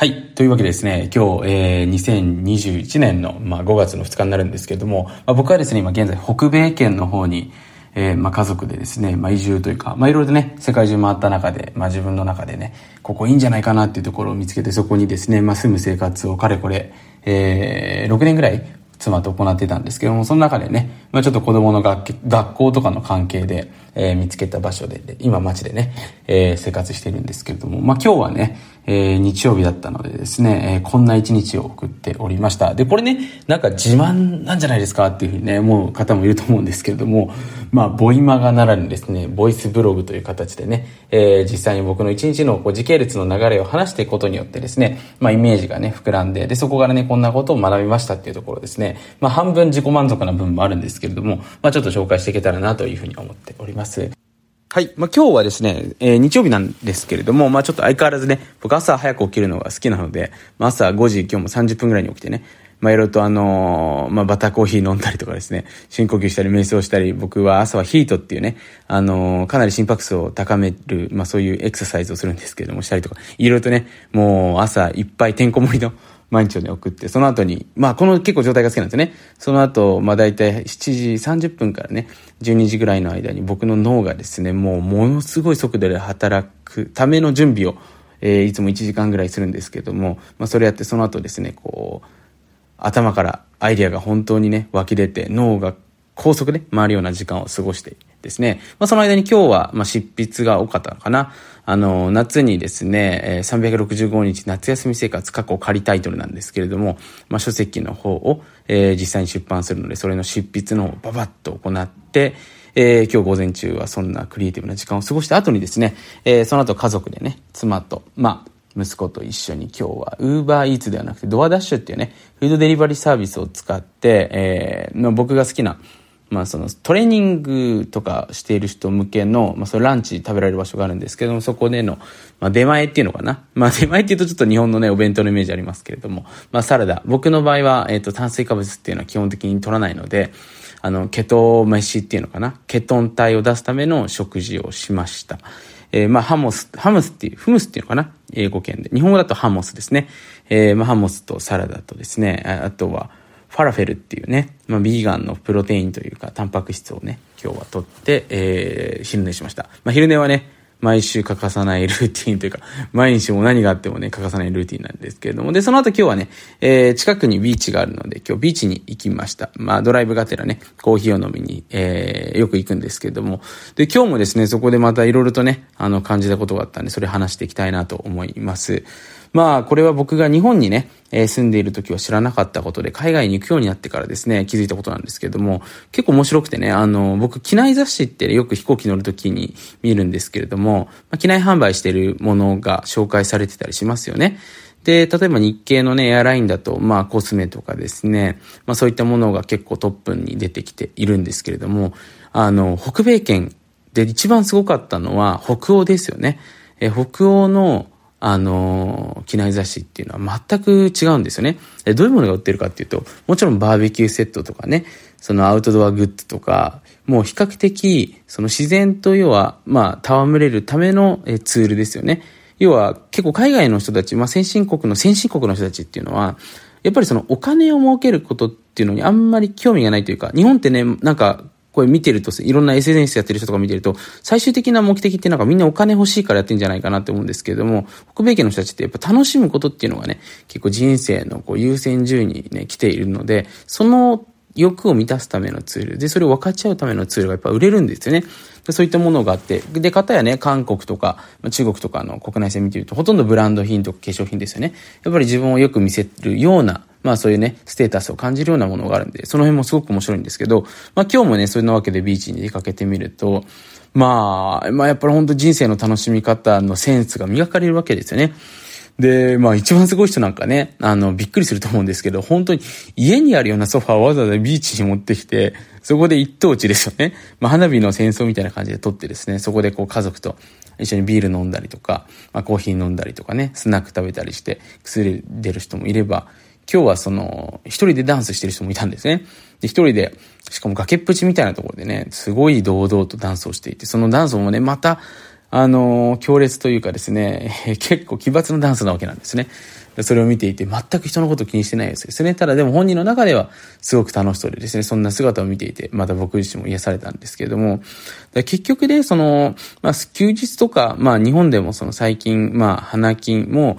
はい。というわけでですね、今日、えー、2021年の、まあ、5月の2日になるんですけれども、まあ、僕はですね、今現在北米圏の方に、えー、まあ、家族でですね、まあ、移住というか、まあ、いろいろね、世界中回った中で、まあ、自分の中でね、ここいいんじゃないかなっていうところを見つけて、そこにですね、まあ、住む生活をかれこれ、えー、6年ぐらい妻と行ってたんですけども、その中でね、まあ、ちょっと子供の学学校とかの関係で、えー、見つけた場所で、今街でね、えー、生活してるんですけれども、まあ、今日はね、えー、日曜日だったのでですね、えー、こんな一日を送っておりました。で、これね、なんか自慢なんじゃないですかっていうふうにね、思う方もいると思うんですけれども、まあ、ボイマガならぬですね、ボイスブログという形でね、えー、実際に僕の一日のこう時系列の流れを話していくことによってですね、まあ、イメージがね、膨らんで、で、そこからね、こんなことを学びましたっていうところですね、まあ、半分自己満足な部分もあるんですけれども、まあ、ちょっと紹介していけたらなというふうに思っております。はい。まあ、今日はですね、えー、日曜日なんですけれども、まあ、ちょっと相変わらずね、僕朝早く起きるのが好きなので、まあ、朝5時、今日も30分ぐらいに起きてね、まあ、いろいろとあのー、まあ、バターコーヒー飲んだりとかですね、深呼吸したり瞑想したり、僕は朝はヒートっていうね、あのー、かなり心拍数を高める、まあ、そういうエクササイズをするんですけれども、したりとか、いろいろとね、もう朝いっぱいてんこ盛りの毎日をね、送って、その後に、まあ、この結構状態が好きなんですね。その後、まあ、大体7時30分からね、12時ぐらいの間に僕の脳がですね、もうものすごい速度で働くための準備を、えー、いつも1時間ぐらいするんですけども、まあ、それやってその後ですね、こう、頭からアイデアが本当にね、湧き出て、脳が高速で回るような時間を過ごしてですね。まあ、その間に今日は、まあ、執筆が多かったのかな。あの、夏にですね、365日夏休み生活過去仮タイトルなんですけれども、まあ、書籍の方を、えー、実際に出版するので、それの執筆の方をババッと行って、えー、今日午前中はそんなクリエイティブな時間を過ごした後にですね、えー、その後家族でね、妻と、まあ、息子と一緒に今日は Uber Eats ではなくてドアダッシュっていうね、フードデリバリーサービスを使って、えー、僕が好きなまあそのトレーニングとかしている人向けの、まあそのランチ食べられる場所があるんですけども、そこでの、まあ出前っていうのかな？まあ出前っていうとちょっと日本のね、お弁当のイメージありますけれども、まあサラダ。僕の場合は、えっ、ー、と炭水化物っていうのは基本的に取らないので、あの、ケト飯っていうのかな？ケトン体を出すための食事をしました。えー、まあハモス、ハムスっていう、フムスっていうのかな？英語圏で。日本語だとハモスですね。えー、まあハモスとサラダとですね、あとは、ファラフェルっていうね、まあ、ビーガンのプロテインというか、タンパク質をね、今日は取って、えー、昼寝しました。まあ、昼寝はね、毎週欠かさないルーティンというか、毎日も何があってもね、欠かさないルーティンなんですけれども、で、その後今日はね、えー、近くにビーチがあるので、今日ビーチに行きました。まあ、ドライブがてらね、コーヒーを飲みに、えー、よく行くんですけれども、で、今日もですね、そこでまたいろいろとね、あの、感じたことがあったんで、それ話していきたいなと思います。まあ、これは僕が日本にね、えー、住んでいる時は知らなかったことで、海外に行くようになってからですね、気づいたことなんですけれども、結構面白くてね、あの、僕、機内雑誌ってよく飛行機乗る時に見るんですけれども、まあ、機内販売しているものが紹介されてたりしますよね。で、例えば日系のね、エアラインだと、まあコスメとかですね、まあそういったものが結構トップに出てきているんですけれども、あの、北米圏で一番すごかったのは北欧ですよね。え北欧のあの、機内雑誌っていうのは全く違うんですよね。どういうものが売ってるかっていうと、もちろんバーベキューセットとかね、そのアウトドアグッズとか、もう比較的、その自然と要は、まあ、戯れるためのツールですよね。要は、結構海外の人たち、まあ、先進国の先進国の人たちっていうのは、やっぱりそのお金を儲けることっていうのにあんまり興味がないというか、日本ってね、なんかこれ見てると、いろんな SNS やってる人とか見てると、最終的な目的ってなんかみんなお金欲しいからやってんじゃないかなって思うんですけれども、北米圏の人たちってやっぱ楽しむことっていうのがね、結構人生のこう優先順位にね、来ているので、その欲を満たすためのツール。で、それを分かっちゃうためのツールがやっぱ売れるんですよね。そういったものがあって。で、方やね、韓国とか、中国とかの国内線見てると、ほとんどブランド品とか化粧品ですよね。やっぱり自分をよく見せるような、まあそういうね、ステータスを感じるようなものがあるんで、その辺もすごく面白いんですけど、まあ今日もね、それなわけでビーチに出かけてみると、まあ、まあやっぱり本当人生の楽しみ方のセンスが磨かれるわけですよね。で、まあ一番すごい人なんかね、あの、びっくりすると思うんですけど、本当に家にあるようなソファーをわざわざビーチに持ってきて、そこで一等地ですよね。まあ花火の戦争みたいな感じで撮ってですね、そこでこう家族と一緒にビール飲んだりとか、まあコーヒー飲んだりとかね、スナック食べたりして、薬出る人もいれば、今日はその、一人でダンスしてる人もいたんですね。で、一人で、しかも崖っぷちみたいなところでね、すごい堂々とダンスをしていて、そのダンスもね、また、あの、強烈というかですね、結構奇抜なダンスなわけなんですね。それを見ていて全く人のこと気にしてないですね。ただでも本人の中ではすごく楽しそうでですね、そんな姿を見ていて、また僕自身も癒されたんですけれども、結局ね、その、まあ、休日とか、まあ、日本でもその最近、まあ、花金も、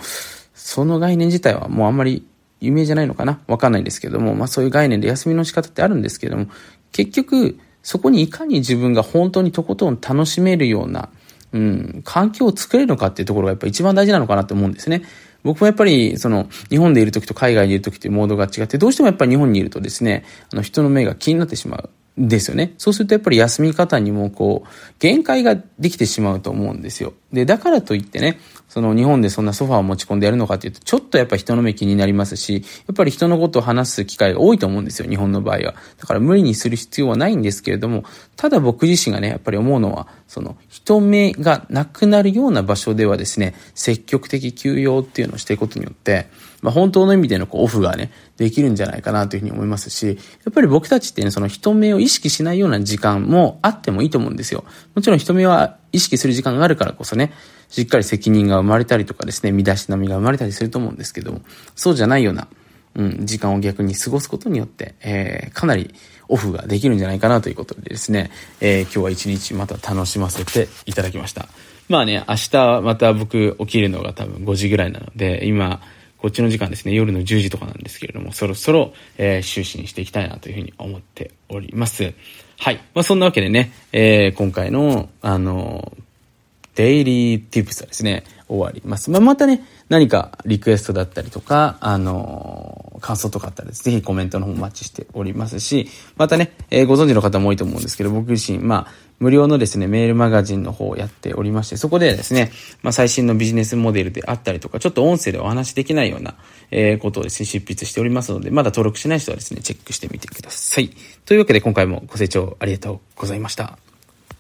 その概念自体はもうあんまり有名じゃないのかな？わかんないんですけども、まあそういう概念で休みの仕方ってあるんですけども、結局、そこにいかに自分が本当にとことん楽しめるような、うん、環境を作れるのかっていうところがやっぱ一番大事なのかなって思うんですね。僕もやっぱり、その、日本でいる時と海外にいる時っていうモードが違って、どうしてもやっぱり日本にいるとですね、あの、人の目が気になってしまう。ですよね。そうするとやっぱり休み方にもこう、限界ができてしまうと思うんですよ。で、だからといってね、その日本でそんなソファーを持ち込んでやるのかっていうと、ちょっとやっぱ人の目気になりますし、やっぱり人のことを話す機会が多いと思うんですよ、日本の場合は。だから無理にする必要はないんですけれども、ただ僕自身がね、やっぱり思うのは、その人目がなくなるような場所ではですね、積極的休養っていうのをしていくことによって、まあ本当の意味でのこうオフがね、できるんじゃないかなというふうに思いますし、やっぱり僕たちってね、その人目を意識しないような時間もあってもいいと思うんですよ。もちろん人目は意識する時間があるからこそね、しっかり責任が生まれたりとかですね、身だしなみが生まれたりすると思うんですけども、そうじゃないような、うん、時間を逆に過ごすことによって、えー、かなりオフができるんじゃないかなということでですね、えー、今日は一日また楽しませていただきました。まあね、明日また僕起きるのが多分5時ぐらいなので、今、こっちの時間ですね、夜の10時とかなんですけれども、そろそろ、えー、就寝していきたいなというふうに思っております。はい。まあ、そんなわけでね、えー、今回の、あのデイリーティップスはですね、終わります。まあ、またね、何かリクエストだったりとか、あの、感想とかあったらぜひコメントの方お待ちしておりますし、またね、えー、ご存知の方も多いと思うんですけど、僕自身、まあ、無料のですね、メールマガジンの方をやっておりまして、そこでですね、まあ、最新のビジネスモデルであったりとか、ちょっと音声でお話しできないような、えー、ことをですね、執筆しておりますので、まだ登録しない人はですね、チェックしてみてください。というわけで今回もご清聴ありがとうございました。